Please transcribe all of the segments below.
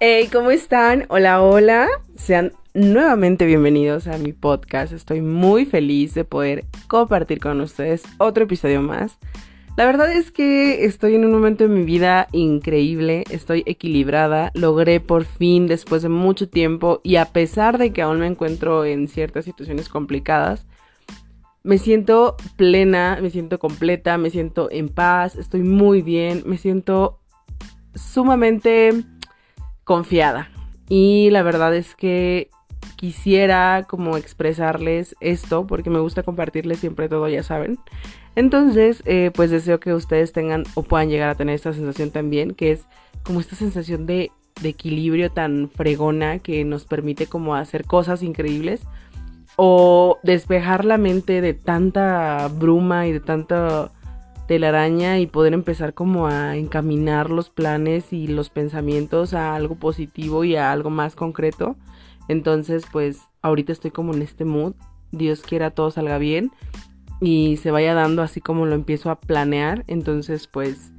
Hey, ¿cómo están? Hola, hola. Sean nuevamente bienvenidos a mi podcast. Estoy muy feliz de poder compartir con ustedes otro episodio más. La verdad es que estoy en un momento de mi vida increíble, estoy equilibrada, logré por fin después de mucho tiempo y a pesar de que aún me encuentro en ciertas situaciones complicadas, me siento plena, me siento completa, me siento en paz, estoy muy bien, me siento sumamente confiada. Y la verdad es que quisiera como expresarles esto porque me gusta compartirles siempre todo, ya saben. Entonces, eh, pues deseo que ustedes tengan o puedan llegar a tener esta sensación también, que es como esta sensación de, de equilibrio tan fregona que nos permite como hacer cosas increíbles o despejar la mente de tanta bruma y de tanta telaraña y poder empezar como a encaminar los planes y los pensamientos a algo positivo y a algo más concreto. Entonces, pues ahorita estoy como en este mood. Dios quiera todo salga bien y se vaya dando así como lo empiezo a planear. Entonces, pues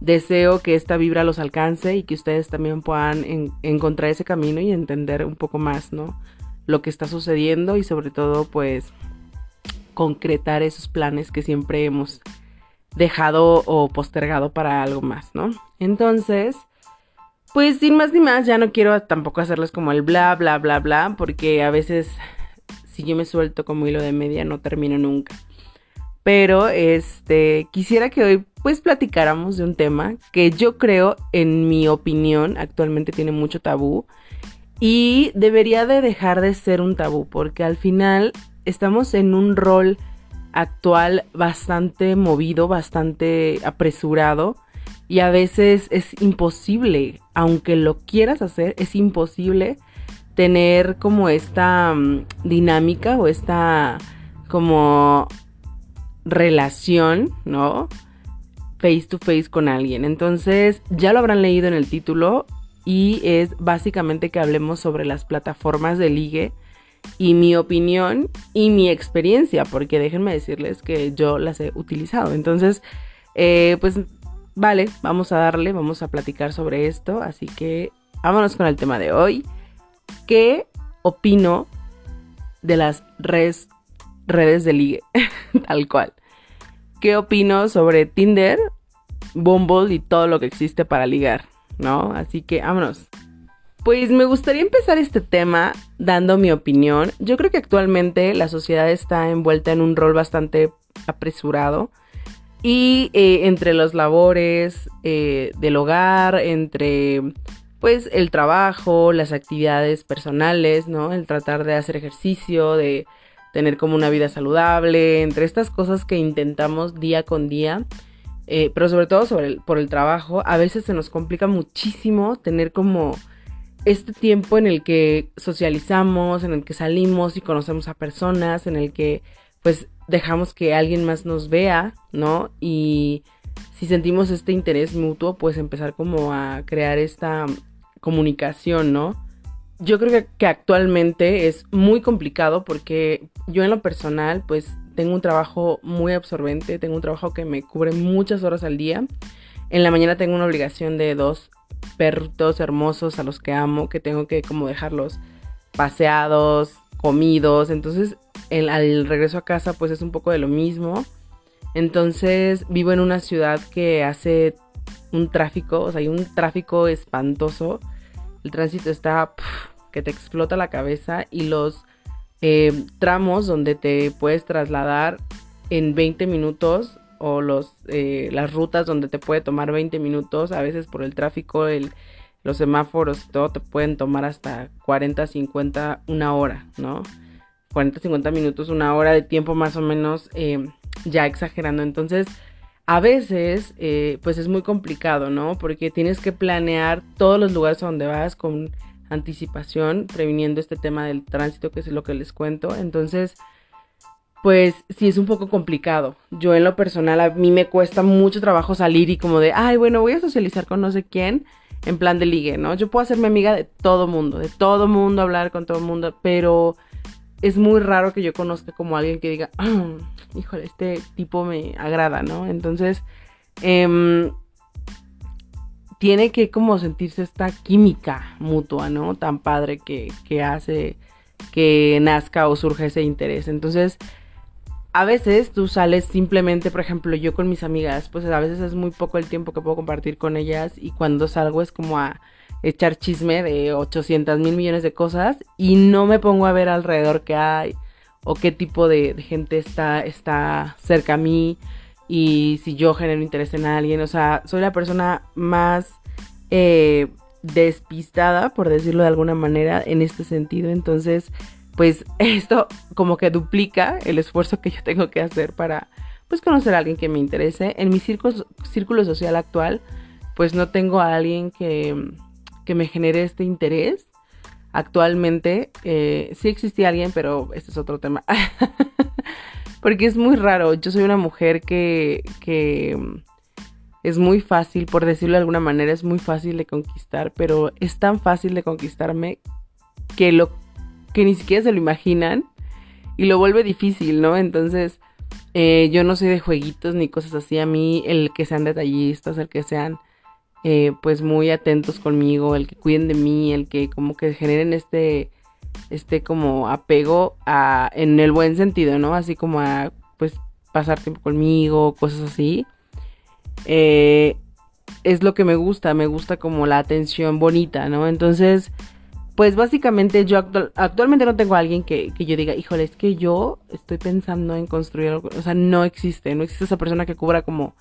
deseo que esta vibra los alcance y que ustedes también puedan encontrar ese camino y entender un poco más, ¿no? lo que está sucediendo y sobre todo pues concretar esos planes que siempre hemos dejado o postergado para algo más, ¿no? Entonces, pues sin más ni más, ya no quiero tampoco hacerles como el bla, bla, bla, bla, porque a veces si yo me suelto como hilo de media no termino nunca. Pero este, quisiera que hoy pues platicáramos de un tema que yo creo, en mi opinión, actualmente tiene mucho tabú y debería de dejar de ser un tabú, porque al final estamos en un rol actual bastante movido, bastante apresurado. Y a veces es imposible, aunque lo quieras hacer, es imposible tener como esta mm, dinámica o esta como relación, ¿no? Face to face con alguien. Entonces, ya lo habrán leído en el título, y es básicamente que hablemos sobre las plataformas de ligue y mi opinión y mi experiencia, porque déjenme decirles que yo las he utilizado. Entonces, eh, pues vale, vamos a darle, vamos a platicar sobre esto, así que vámonos con el tema de hoy. ¿Qué opino de las redes, redes de ligue? Tal cual. ¿Qué opino sobre Tinder, Bumble y todo lo que existe para ligar? ¿no? Así que vámonos. Pues me gustaría empezar este tema dando mi opinión. Yo creo que actualmente la sociedad está envuelta en un rol bastante apresurado. Y eh, entre los labores eh, del hogar, entre pues el trabajo, las actividades personales, ¿no? El tratar de hacer ejercicio, de tener como una vida saludable, entre estas cosas que intentamos día con día, eh, pero sobre todo por el trabajo, a veces se nos complica muchísimo tener como este tiempo en el que socializamos, en el que salimos y conocemos a personas, en el que pues dejamos que alguien más nos vea, ¿no? Y si sentimos este interés mutuo, pues empezar como a crear esta comunicación, ¿no? Yo creo que, que actualmente es muy complicado porque yo en lo personal, pues tengo un trabajo muy absorbente, tengo un trabajo que me cubre muchas horas al día. En la mañana tengo una obligación de dos perritos hermosos a los que amo, que tengo que como dejarlos paseados, comidos. Entonces, el, al regreso a casa, pues es un poco de lo mismo. Entonces, vivo en una ciudad que hace un tráfico, o sea, hay un tráfico espantoso. El tránsito está que te explota la cabeza y los eh, tramos donde te puedes trasladar en 20 minutos o los, eh, las rutas donde te puede tomar 20 minutos, a veces por el tráfico, el, los semáforos y todo te pueden tomar hasta 40, 50, una hora, ¿no? 40, 50 minutos, una hora de tiempo más o menos, eh, ya exagerando. Entonces, a veces, pues es muy complicado, ¿no? Porque tienes que planear todos los lugares a donde vas con anticipación, previniendo este tema del tránsito, que es lo que les cuento. Entonces, pues sí es un poco complicado. Yo en lo personal, a mí me cuesta mucho trabajo salir y como de, ay, bueno, voy a socializar con no sé quién en plan de ligue, ¿no? Yo puedo hacerme amiga de todo mundo, de todo mundo, hablar con todo mundo, pero es muy raro que yo conozca como alguien que diga, ah, híjole, este tipo me agrada, ¿no? Entonces, eh, tiene que como sentirse esta química mutua, ¿no? Tan padre que, que hace que nazca o surja ese interés. Entonces, a veces tú sales simplemente, por ejemplo, yo con mis amigas, pues a veces es muy poco el tiempo que puedo compartir con ellas y cuando salgo es como a echar chisme de 800 mil millones de cosas y no me pongo a ver alrededor qué hay o qué tipo de, gente está, está cerca a mí y si yo genero interés en alguien. O sea, soy la persona más eh, despistada, por decirlo de alguna manera, en este sentido. Entonces, pues esto como que duplica el esfuerzo que yo tengo que hacer para pues conocer a alguien que me interese. En mi círculo, social actual, pues no tengo a alguien que que me genere este interés. Actualmente eh, sí existía alguien, pero este es otro tema. Porque es muy raro. Yo soy una mujer que, que es muy fácil, por decirlo de alguna manera, es muy fácil de conquistar, pero es tan fácil de conquistarme que lo que ni siquiera se lo imaginan y lo vuelve difícil, ¿no? Entonces, eh, yo no soy de jueguitos ni cosas así. A mí, el que sean detallistas, el que sean eh, pues muy atentos conmigo, el que cuiden de mí, el que como que generen este, este como apego a, en el buen sentido, ¿no? Así como a pues pasar tiempo conmigo, cosas así. Eh, es lo que me gusta, me gusta como la atención bonita, ¿no? Entonces, pues básicamente yo actualmente no tengo a alguien que, que, yo diga, híjole, es que yo estoy pensando en construir algo, o sea, no existe, no existe esa persona que cubra como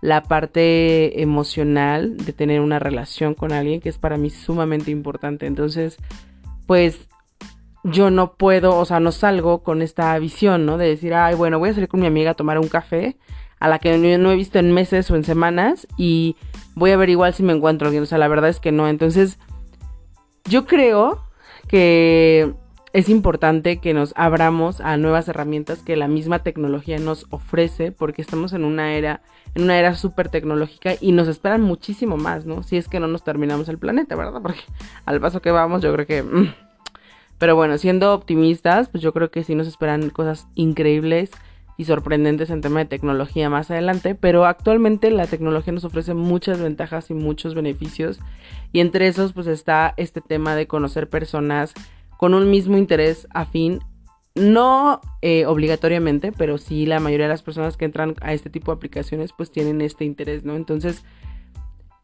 la parte emocional de tener una relación con alguien que es para mí sumamente importante. Entonces, pues yo no puedo, o sea, no salgo con esta visión, ¿no? De decir, ay, bueno, voy a salir con mi amiga a tomar un café a la que no he visto en meses o en semanas y voy a ver igual si me encuentro alguien. O sea, la verdad es que no. Entonces, yo creo que es importante que nos abramos a nuevas herramientas que la misma tecnología nos ofrece porque estamos en una era en una era súper tecnológica y nos esperan muchísimo más, ¿no? Si es que no nos terminamos el planeta, ¿verdad? Porque al paso que vamos, yo creo que... Mm. Pero bueno, siendo optimistas, pues yo creo que sí nos esperan cosas increíbles y sorprendentes en tema de tecnología más adelante, pero actualmente la tecnología nos ofrece muchas ventajas y muchos beneficios y entre esos pues está este tema de conocer personas con un mismo interés afín no eh, obligatoriamente, pero sí la mayoría de las personas que entran a este tipo de aplicaciones pues tienen este interés, ¿no? Entonces,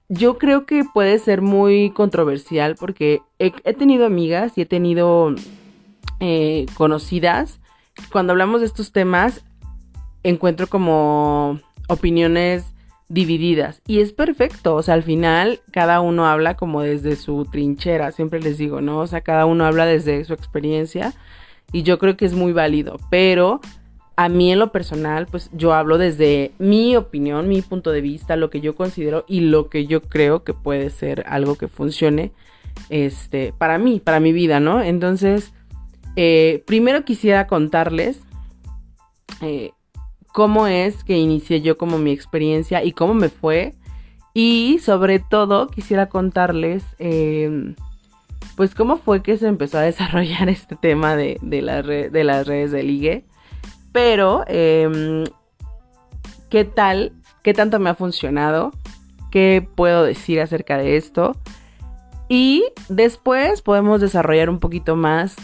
yo creo que puede ser muy controversial porque he, tenido amigas y he tenido eh, conocidas. Cuando hablamos de estos temas, encuentro como opiniones divididas y es perfecto, o sea, al final cada uno habla como desde su trinchera, siempre les digo, ¿no? O sea, cada uno habla desde su experiencia y yo creo que es muy válido, pero a mí en lo personal, pues yo hablo desde mi opinión, mi punto de vista, lo que yo considero y lo que yo creo que puede ser algo que funcione este, para mí, para mi vida, ¿no? Entonces, eh, primero quisiera contarles eh, cómo es que inicié yo como mi experiencia y cómo me fue. Y sobre todo quisiera contarles eh, pues cómo fue que se empezó a desarrollar este tema de las redes de ligue. Pero, em, ¿qué tal? ¿Qué tanto me ha funcionado? ¿Qué puedo decir acerca de esto? Y después podemos desarrollar un poquito más,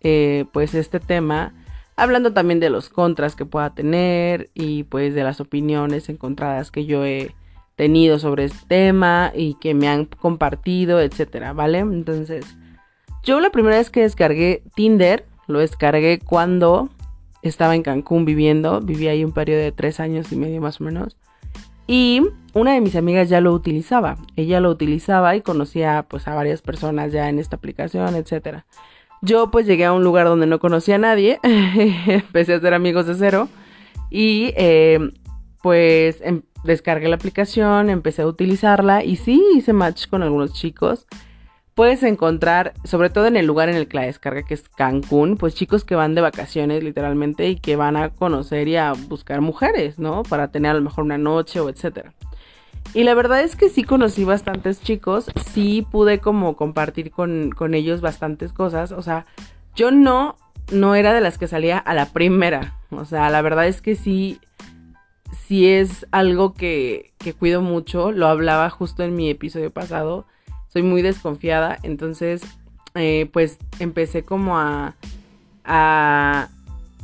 eh, pues, este tema, hablando también de los contras que pueda tener y pues de las opiniones encontradas que yo he tenido sobre este tema y que me han compartido, etcétera, ¿vale? Entonces, yo la primera vez que descargué Tinder, lo descargué cuando estaba en Cancún viviendo, viví ahí un periodo de tres años y medio más o menos. Y una de mis amigas ya lo utilizaba. Ella lo utilizaba y conocía pues a varias personas ya en esta aplicación, etcétera. Yo pues llegué a un lugar donde no conocía a nadie, empecé a hacer amigos de cero y eh, pues em, descargué la aplicación, empecé a utilizarla y sí hice match con algunos chicos. Puedes encontrar, sobre todo en el lugar en el que la descarga, que es Cancún, pues chicos que van de vacaciones literalmente y que van a conocer y a buscar mujeres, ¿no? Para tener a lo mejor una noche o etcétera. Y la verdad es que sí conocí bastantes chicos, sí pude como compartir con, con ellos bastantes cosas. O sea, yo no, no era de las que salía a la primera. O sea, la verdad es que sí sí es algo que, que cuido mucho, lo hablaba justo en mi episodio pasado, soy muy desconfiada, entonces eh, pues empecé como a, a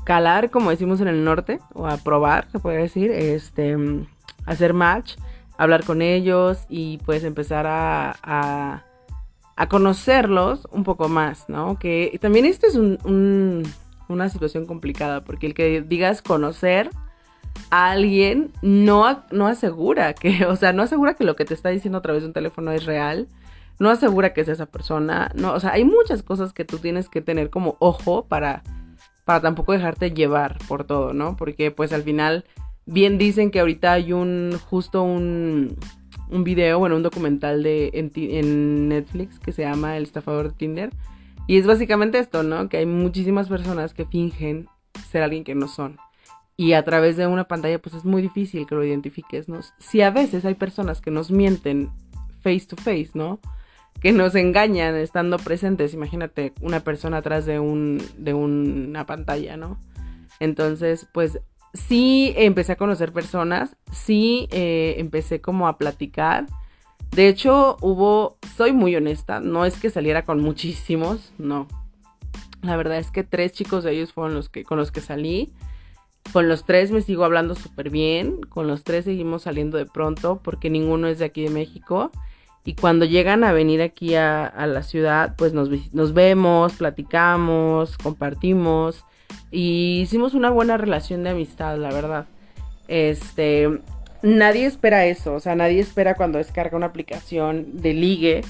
calar, como decimos en el norte, o a probar, se puede decir, este, hacer match, hablar con ellos y pues empezar a, a, conocerlos un poco más, ¿no? Que también esto es un, una situación complicada, porque el que digas conocer a alguien no, no asegura que, o sea, no asegura que lo que te está diciendo a través de un teléfono es real no asegura que es esa persona, no, o sea, hay muchas cosas que tú tienes que tener como ojo para, para tampoco dejarte llevar por todo, ¿no? Porque pues al final, bien dicen que ahorita hay un, justo un, un video, bueno, un documental de, en, Netflix que se llama El estafador de Tinder. Y es básicamente esto, ¿no? Que hay muchísimas personas que fingen ser alguien que no son. Y a través de una pantalla, pues es muy difícil que lo identifiques, ¿no? Si a veces hay personas que nos mienten face to face, ¿no? que nos engañan estando presentes. Imagínate una persona atrás de, un, de una pantalla, ¿no? Entonces, pues sí empecé a conocer personas, sí eh, empecé como a platicar. De hecho, hubo, soy muy honesta, no es que saliera con muchísimos, no. La verdad es que tres chicos de ellos fueron los que, con los que salí. Con los tres me sigo hablando súper bien, con los tres seguimos saliendo de pronto porque ninguno es de aquí de México. Y cuando llegan a venir aquí a, la ciudad, pues nos, nos, vemos, platicamos, compartimos y hicimos una buena relación de amistad, la verdad. Este, nadie espera eso, o sea, nadie espera cuando descarga una aplicación de ligue,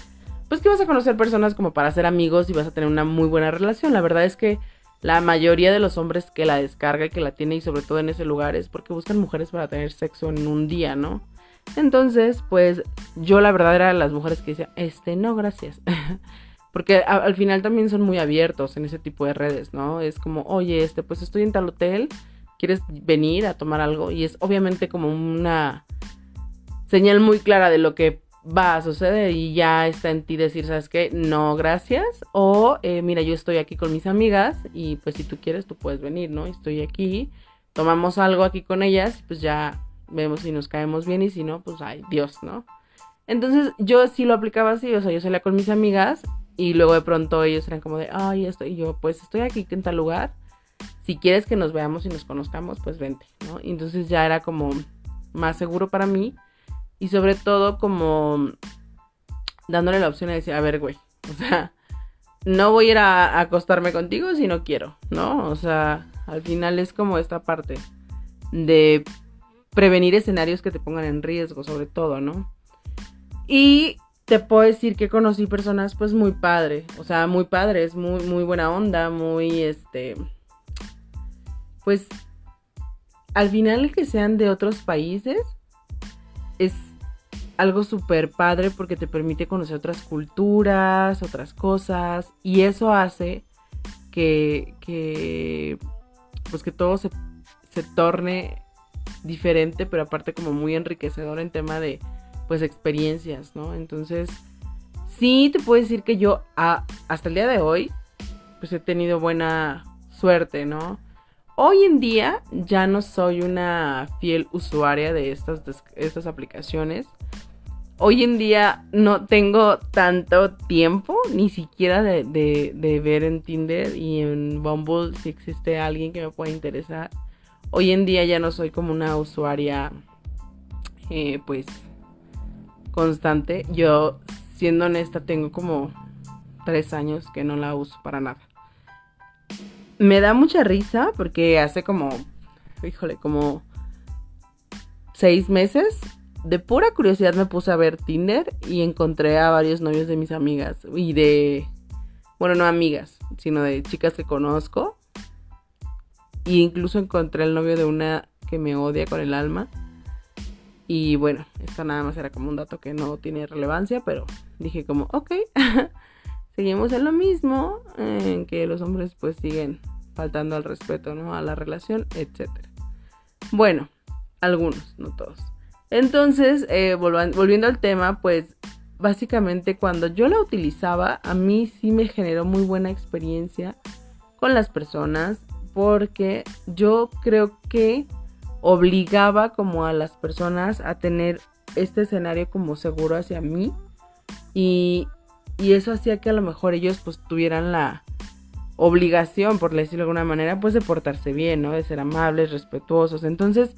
pues que vas a conocer personas como para ser amigos y vas a tener una muy buena relación. La verdad es que la mayoría de los hombres que la descarga y que la tiene y sobre todo en ese lugar es porque buscan mujeres para tener sexo en un día, ¿no? Entonces, pues yo la verdad era de las mujeres que decía, este, no, gracias. Porque al final también son muy abiertos en ese tipo de redes, ¿no? Es como, oye, este, pues estoy en tal hotel, ¿quieres venir a tomar algo? Y es obviamente como una señal muy clara de lo que va a suceder y ya está en ti decir, ¿sabes qué? No, gracias. O, eh, mira, yo estoy aquí con mis amigas y pues si tú quieres, tú puedes venir, ¿no? Estoy aquí, tomamos algo aquí con ellas, pues ya vemos si nos caemos bien y si no, pues ay, Dios, ¿no? Entonces yo sí lo aplicaba así, o sea, yo salía con mis amigas y luego de pronto ellos eran como de, ay, esto, y yo, pues estoy aquí en tal lugar, si quieres que nos veamos y nos conozcamos, pues vente, ¿no? Y entonces ya era como más seguro para mí y sobre todo como dándole la opción de decir, a ver, güey, o sea, no voy a ir a acostarme contigo si no quiero, ¿no? O sea, al final es como esta parte de prevenir escenarios que te pongan en riesgo, sobre todo, ¿no? Y te puedo decir que conocí personas pues muy padre, o sea, muy padres, muy, muy buena onda, muy, este, pues, al final que sean de otros países es algo súper padre porque te permite conocer otras culturas, otras cosas, y eso hace que, que pues que todo se, se torne diferente, pero aparte como muy enriquecedor en tema de pues experiencias, ¿no? Entonces, sí te puedo decir que yo hasta el día de hoy pues he tenido buena suerte, ¿no? Hoy en día ya no soy una fiel usuaria de estas, estas aplicaciones. Hoy en día no tengo tanto tiempo ni siquiera de, de ver en Tinder y en Bumble si existe alguien que me pueda interesar hoy en día ya no soy como una usuaria eh, pues constante. Yo, siendo honesta, tengo como tres años que no la uso para nada. Me da mucha risa porque hace como, híjole, como seis meses, de pura curiosidad me puse a ver Tinder y encontré a varios novios de mis amigas y de, bueno, no amigas, sino de chicas que conozco y incluso encontré el novio de una que me odia con el alma. Y bueno, esto nada más era como un dato que no tiene relevancia, pero dije como, ok, seguimos en lo mismo, en que los hombres pues siguen faltando al respeto, ¿no? A la relación, etc. Bueno, algunos, no todos. Entonces, eh, volviendo al tema, pues básicamente cuando yo la utilizaba, a mí sí me generó muy buena experiencia con las personas porque yo creo que obligaba como a las personas a tener este escenario como seguro hacia mí y, y eso hacía que a lo mejor ellos pues tuvieran la obligación, por decirlo de alguna manera, pues de portarse bien, ¿no? De ser amables, respetuosos. Entonces,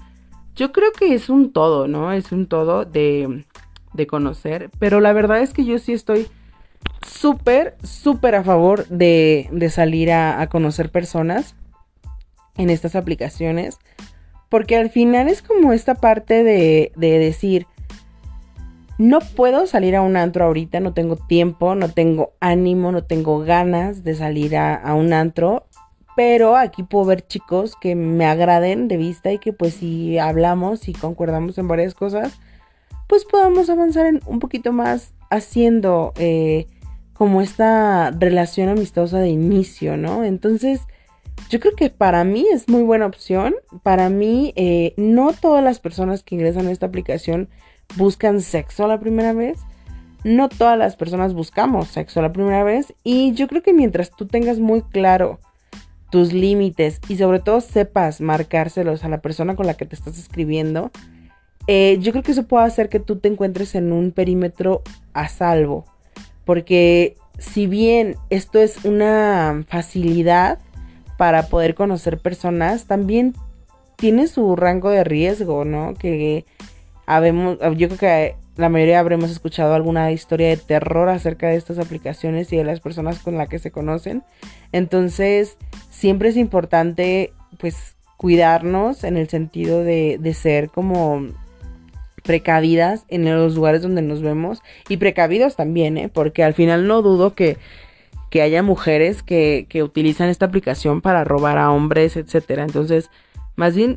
yo creo que es un todo, ¿no? Es un todo de, de conocer, pero la verdad es que yo sí estoy súper, súper a favor de, de salir a, a, conocer personas en estas aplicaciones, porque al final es como esta parte de, de decir, no puedo salir a un antro ahorita, no tengo tiempo, no tengo ánimo, no tengo ganas de salir a, a un antro, pero aquí puedo ver chicos que me agraden de vista y que pues si hablamos y concordamos en varias cosas, pues podamos avanzar en un poquito más haciendo eh, como esta relación amistosa de inicio, ¿no? Entonces, yo creo que para mí es muy buena opción. Para mí, eh, no todas las personas que ingresan a esta aplicación buscan sexo la primera vez. No todas las personas buscamos sexo la primera vez. Y yo creo que mientras tú tengas muy claro tus límites y sobre todo sepas marcárselos a la persona con la que te estás escribiendo, eh, yo creo que eso puede hacer que tú te encuentres en un perímetro a salvo. Porque si bien esto es una facilidad para poder conocer personas, también tiene su rango de riesgo, ¿no? Que habemos, yo creo que la mayoría habremos escuchado alguna historia de terror acerca de estas aplicaciones y de las personas con las que se conocen. Entonces, siempre es importante, pues, cuidarnos en el sentido de, de ser como precavidas en los lugares donde nos vemos y precavidos también, ¿eh? porque al final no dudo que, que haya mujeres que, que utilizan esta aplicación para robar a hombres, etcétera. Entonces, más bien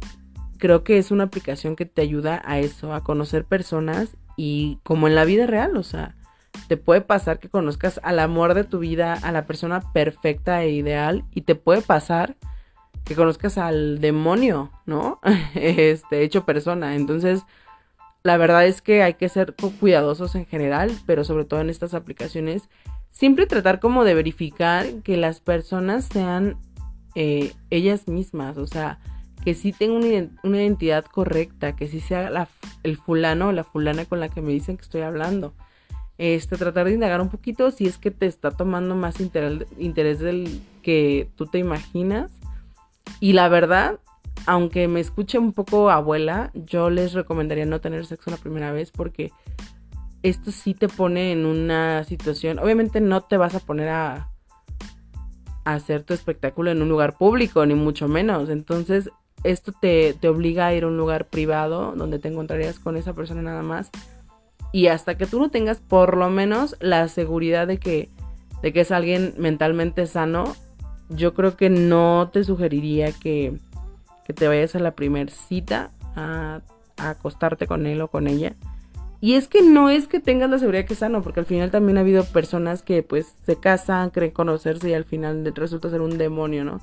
creo que es una aplicación que te ayuda a eso, a conocer personas y como en la vida real, o sea, te puede pasar que conozcas al amor de tu vida, a la persona perfecta e ideal y te puede pasar que conozcas al demonio, ¿no? este hecho persona. Entonces, la verdad es que hay que ser cuidadosos en general, pero sobre todo en estas aplicaciones, siempre tratar como de verificar que las personas sean eh, ellas mismas, o sea, que sí tengan una, identidad correcta, que sí sea la, el fulano o la fulana con la que me dicen que estoy hablando. Este, tratar de indagar un poquito si es que te está tomando más interés del que tú te imaginas. Y la verdad, aunque me escuche un poco abuela, yo les recomendaría no tener sexo la primera vez porque esto sí te pone en una situación, obviamente no te vas a poner a, hacer tu espectáculo en un lugar público, ni mucho menos. Entonces, esto te, te obliga a ir a un lugar privado donde te encontrarías con esa persona nada más. Y hasta que tú no tengas por lo menos la seguridad de que, de que es alguien mentalmente sano, yo creo que no te sugeriría que que te vayas a la primer cita a, acostarte con él o con ella. Y es que no es que tengas la seguridad que es sano, porque al final también ha habido personas que pues se casan, creen conocerse y al final resulta ser un demonio, ¿no?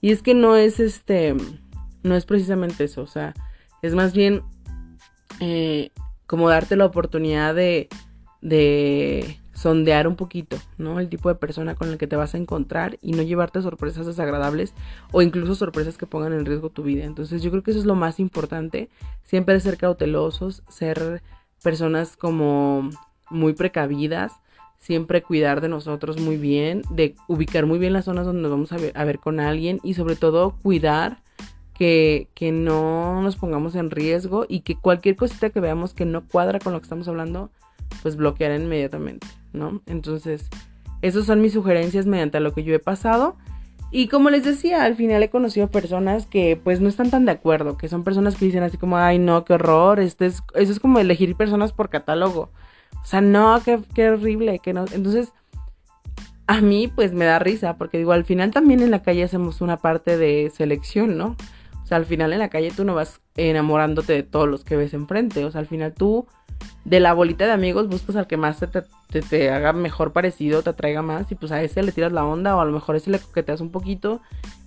Y es que no es este, no es precisamente eso, o sea, es más bien eh, como darte la oportunidad de, de sondear un poquito, ¿no? El tipo de persona con el que te vas a encontrar y no llevarte sorpresas desagradables o incluso sorpresas que pongan en riesgo tu vida. Entonces yo creo que eso es lo más importante, siempre ser cautelosos, ser personas como muy precavidas, siempre cuidar de nosotros muy bien, de ubicar muy bien las zonas donde nos vamos a ver, a ver con alguien y sobre todo cuidar que, que, no nos pongamos en riesgo y que cualquier cosita que veamos que no cuadra con lo que estamos hablando, pues bloquear inmediatamente. ¿no? Entonces, esas son mis sugerencias mediante lo que yo he pasado. Y como les decía, al final he conocido personas que pues no están tan de acuerdo, que son personas que dicen así como, ay no, qué horror, este es, eso es como elegir personas por catálogo. O sea, no, qué, qué horrible, que no. Entonces, a mí pues me da risa, porque digo, al final también en la calle hacemos una parte de selección, ¿no? Al final en la calle tú no vas enamorándote de todos los que ves enfrente, o sea, al final tú de la bolita de amigos buscas al que más te, te, haga mejor parecido, te atraiga más y pues a ese le tiras la onda o a lo mejor a ese le coqueteas un poquito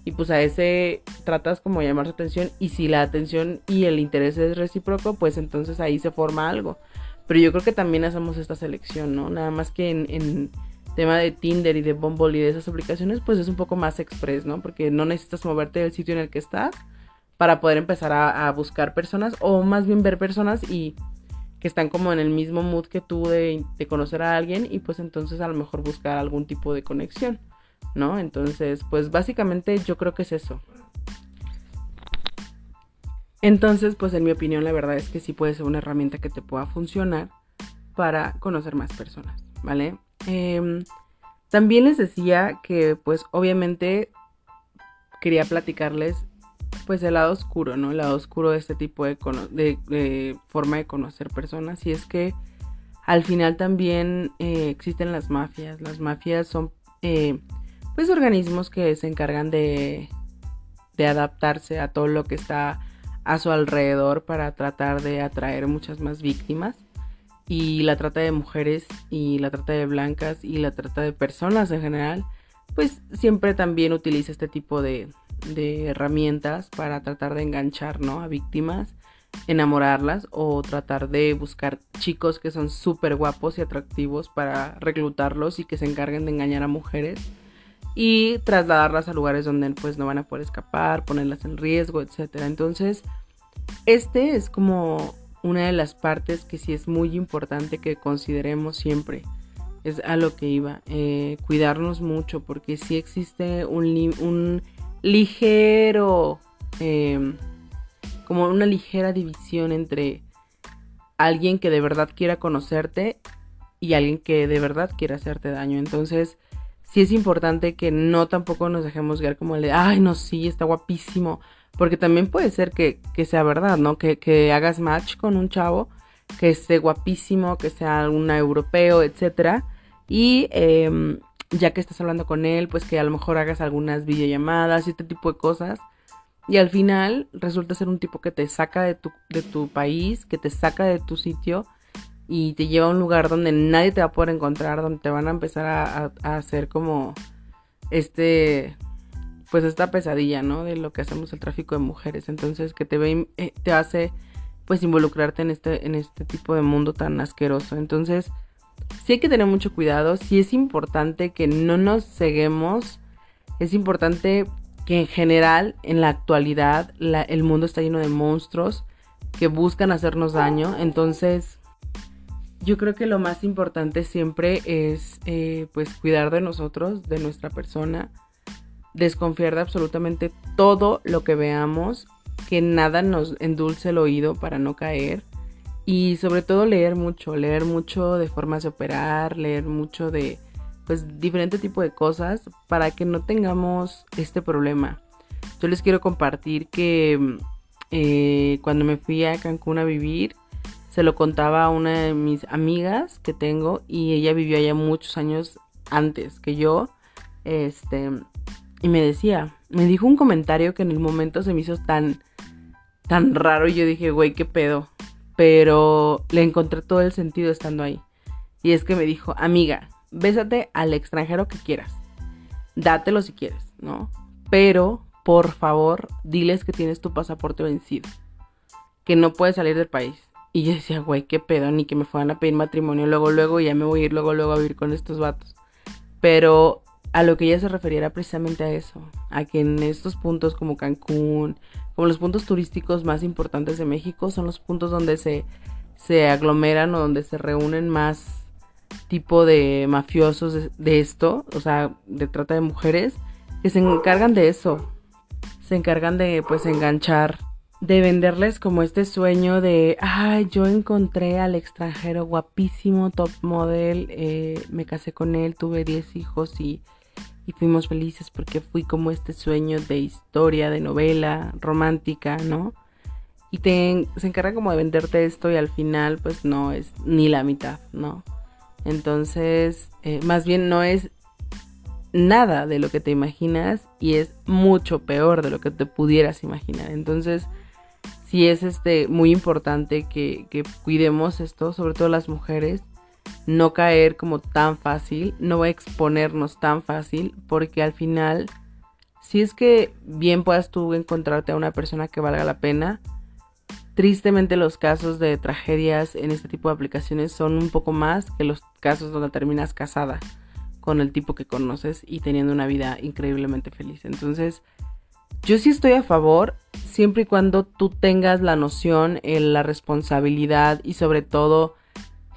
y pues a ese tratas como llamar su atención y si la atención y el interés es recíproco pues entonces ahí se forma algo. Pero yo creo que también hacemos esta selección, ¿no? Nada más que en, en tema de Tinder y de Bumble y de esas aplicaciones pues es un poco más express, ¿no? Porque no necesitas moverte del sitio en el que estás para poder empezar a, buscar personas o más bien ver personas y que están como en el mismo mood que tú de, conocer a alguien y pues entonces a lo mejor buscar algún tipo de conexión, ¿no? Entonces, pues básicamente yo creo que es eso. Entonces, pues en mi opinión la verdad es que sí puede ser una herramienta que te pueda funcionar para conocer más personas, ¿vale? Em, también les decía que pues obviamente quería platicarles pues el lado oscuro, ¿no? El lado oscuro de este tipo de, de, forma de conocer personas y es que al final también eh, existen las mafias. Las mafias son eh, pues organismos que se encargan de, de adaptarse a todo lo que está a su alrededor para tratar de atraer muchas más víctimas y la trata de mujeres y la trata de blancas y la trata de personas en general, pues siempre también utiliza este tipo de, de herramientas para tratar de enganchar ¿no? a víctimas, enamorarlas o tratar de buscar chicos que son súper guapos y atractivos para reclutarlos y que se encarguen de engañar a mujeres y trasladarlas a lugares donde pues no van a poder escapar, ponerlas en riesgo, etc. Entonces, este es como una de las partes que sí es muy importante que consideremos siempre. Es a lo que iba. Eh, cuidarnos mucho porque sí existe un, un ligero, em, como una ligera división entre alguien que de verdad quiera conocerte y alguien que de verdad quiera hacerte daño. Entonces, sí es importante que no tampoco nos dejemos guiar como el de, ay, no, sí, está guapísimo. Porque también puede ser que, sea verdad, ¿no? Que, hagas match con un chavo que esté guapísimo, que sea un europeo, etcétera. Y em, ya que estás hablando con él, pues que a lo mejor hagas algunas videollamadas y este tipo de cosas. Y al final resulta ser un tipo que te saca de tu, de tu país, que te saca de tu sitio y te lleva a un lugar donde nadie te va a poder encontrar, donde te van a empezar a, hacer como este pues esta pesadilla, ¿no? De lo que hacemos el tráfico de mujeres. Entonces, que te ve, eh, te hace pues involucrarte en este, en este tipo de mundo tan asqueroso. Entonces, sí hay que tener mucho cuidado, sí es importante que no nos ceguemos, es importante que en general, en la actualidad, el mundo está lleno de monstruos que buscan hacernos daño. Entonces, yo creo que lo más importante siempre es eh, pues cuidar de nosotros, de nuestra persona, desconfiar de absolutamente todo lo que veamos, que nada nos endulce el oído para no caer y sobre todo leer mucho, leer mucho de formas de operar, leer mucho de pues diferente tipo de cosas para que no tengamos este problema. Yo les quiero compartir que eh, cuando me fui a Cancún a vivir, se lo contaba a una de mis amigas que tengo y ella vivió allá muchos años antes que yo. Este, y me decía, me dijo un comentario que en el momento se me hizo tan, tan raro y yo dije, güey, qué pedo. Pero le encontré todo el sentido estando ahí. Y es que me dijo, amiga, bésate al extranjero que quieras. Dátelo si quieres, ¿no? Pero, por favor, diles que tienes tu pasaporte vencido. Que no puedes salir del país. Y yo decía, güey, qué pedo, ni que me fueran a pedir matrimonio luego, luego, y ya me voy a ir luego, luego a vivir con estos vatos. Pero a lo que ella se refería era precisamente a eso, a que en estos puntos como Cancún, como los puntos turísticos más importantes de México, son los puntos donde se, se aglomeran o donde se reúnen más tipo de mafiosos de, esto, o sea, de trata de mujeres, que se encargan de eso, se encargan de pues enganchar, de venderles como este sueño de, ay, yo encontré al extranjero guapísimo, top model, eh, me casé con él, tuve 10 hijos y y fuimos felices porque fui como este sueño de historia, de novela romántica, ¿no? Y te, se encarga como de venderte esto y al final pues no es ni la mitad, ¿no? Entonces, eh, más bien no es nada de lo que te imaginas y es mucho peor de lo que te pudieras imaginar. Entonces, sí es este muy importante que, que cuidemos esto, sobre todo las mujeres, no caer como tan fácil, no exponernos tan fácil, porque al final, si es que bien puedas tú encontrarte a una persona que valga la pena, tristemente los casos de tragedias en este tipo de aplicaciones son un poco más que los casos donde terminas casada con el tipo que conoces y teniendo una vida increíblemente feliz. Entonces, yo sí estoy a favor siempre y cuando tú tengas la noción, eh, la responsabilidad y sobre todo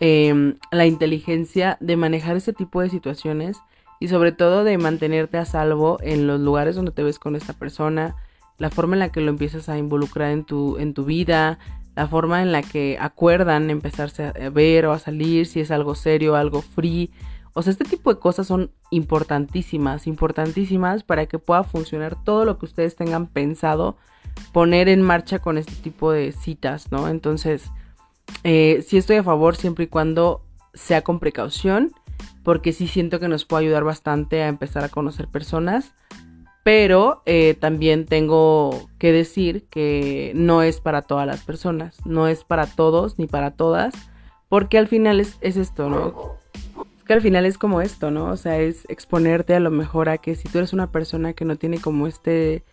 em, la inteligencia de manejar este tipo de situaciones y sobre todo de mantenerte a salvo en los lugares donde te ves con esta persona, la forma en la que lo empiezas a involucrar en tu, en tu vida, la forma en la que acuerdan empezarse a ver o a salir, si es algo serio, algo free. O sea, este tipo de cosas son importantísimas, importantísimas para que pueda funcionar todo lo que ustedes tengan pensado poner en marcha con este tipo de citas, ¿no? Entonces, eh, sí estoy a favor siempre y cuando sea con precaución, porque sí siento que nos puede ayudar bastante a empezar a conocer personas, pero eh, también tengo que decir que no es para todas las personas, no es para todos ni para todas, porque al final es, es esto, ¿no? Es que al final es como esto, ¿no? O sea, es exponerte a lo mejor a que si tú eres una persona que no tiene como este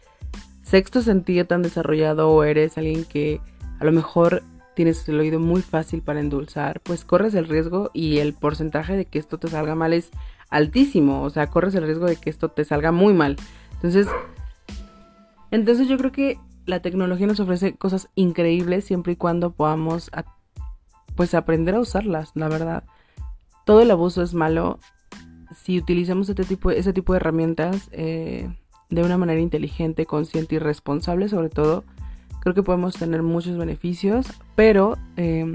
sexto sentido tan desarrollado o eres alguien que a lo mejor tienes el oído muy fácil para endulzar, pues corres el riesgo y el porcentaje de que esto te salga mal es altísimo, o sea, corres el riesgo de que esto te salga muy mal. Entonces, entonces yo creo que la tecnología nos ofrece cosas increíbles siempre y cuando podamos pues aprender a usarlas, la verdad. Todo el abuso es malo. Si utilizamos este tipo, ese tipo de herramientas, eh, de una manera inteligente, consciente y responsable sobre todo, creo que podemos tener muchos beneficios, pero em,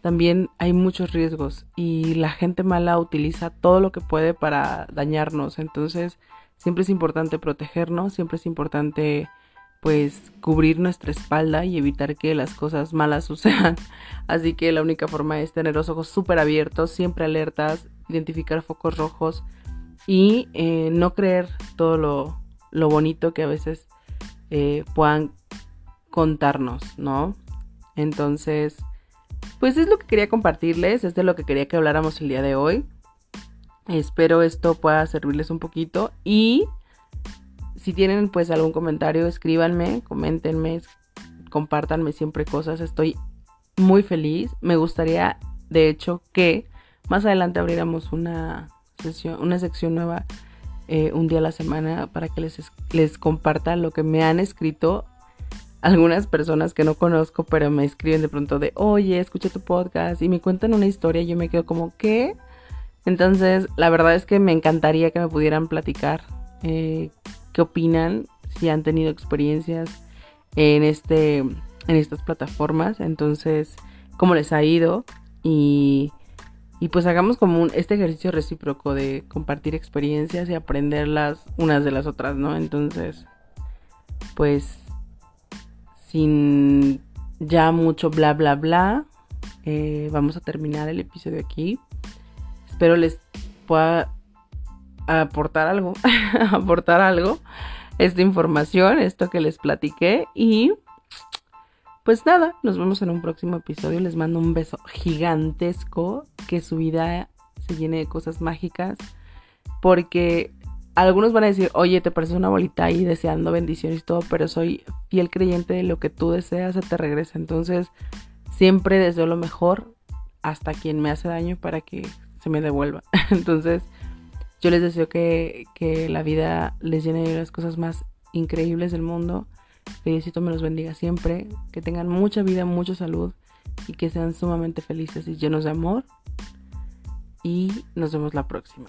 también hay muchos riesgos y la gente mala utiliza todo lo que puede para dañarnos, entonces siempre es importante protegernos, siempre es importante pues cubrir nuestra espalda y evitar que las cosas malas sucedan. Así que la única forma es tener los ojos súper abiertos, siempre alertas, identificar focos rojos y eh, no creer todo lo, lo bonito que a veces eh, puedan contarnos, ¿no? Entonces, pues es lo que quería compartirles, es de lo que quería que habláramos el día de hoy. Espero esto pueda servirles un poquito y si tienen pues algún comentario, escríbanme, coméntenme, compártanme siempre cosas, estoy muy feliz. Me gustaría, de hecho, que más adelante abriéramos una una sección nueva eh, un día a la semana para que les, les comparta lo que me han escrito algunas personas que no conozco, pero me escriben de pronto de, oye, escuché tu podcast y me cuentan una historia y yo me quedo como, ¿qué? Entonces, la verdad es que me encantaría que me pudieran platicar eh, qué opinan, si han tenido experiencias en, este, en estas plataformas, entonces, cómo les ha ido y y pues hagamos como un, este ejercicio recíproco de compartir experiencias y aprenderlas unas de las otras, ¿no? Entonces, pues sin ya mucho bla bla bla, eh, vamos a terminar el episodio aquí. Espero les pueda aportar algo, aportar algo, esta información, esto que les platiqué y pues nada, nos vemos en un próximo episodio. Les mando un beso gigantesco. Que su vida se llene de cosas mágicas. Porque algunos van a decir, oye, te pareces una bolita ahí deseando bendiciones y todo, pero soy fiel creyente de lo que tú deseas se te regresa. Entonces, siempre deseo lo mejor hasta quien me hace daño para que se me devuelva. Entonces, yo les deseo que, que la vida les llene de las cosas más increíbles del mundo que Diosito me los bendiga siempre, que tengan mucha vida, mucha salud y que sean sumamente felices y llenos de amor. Y nos vemos la próxima.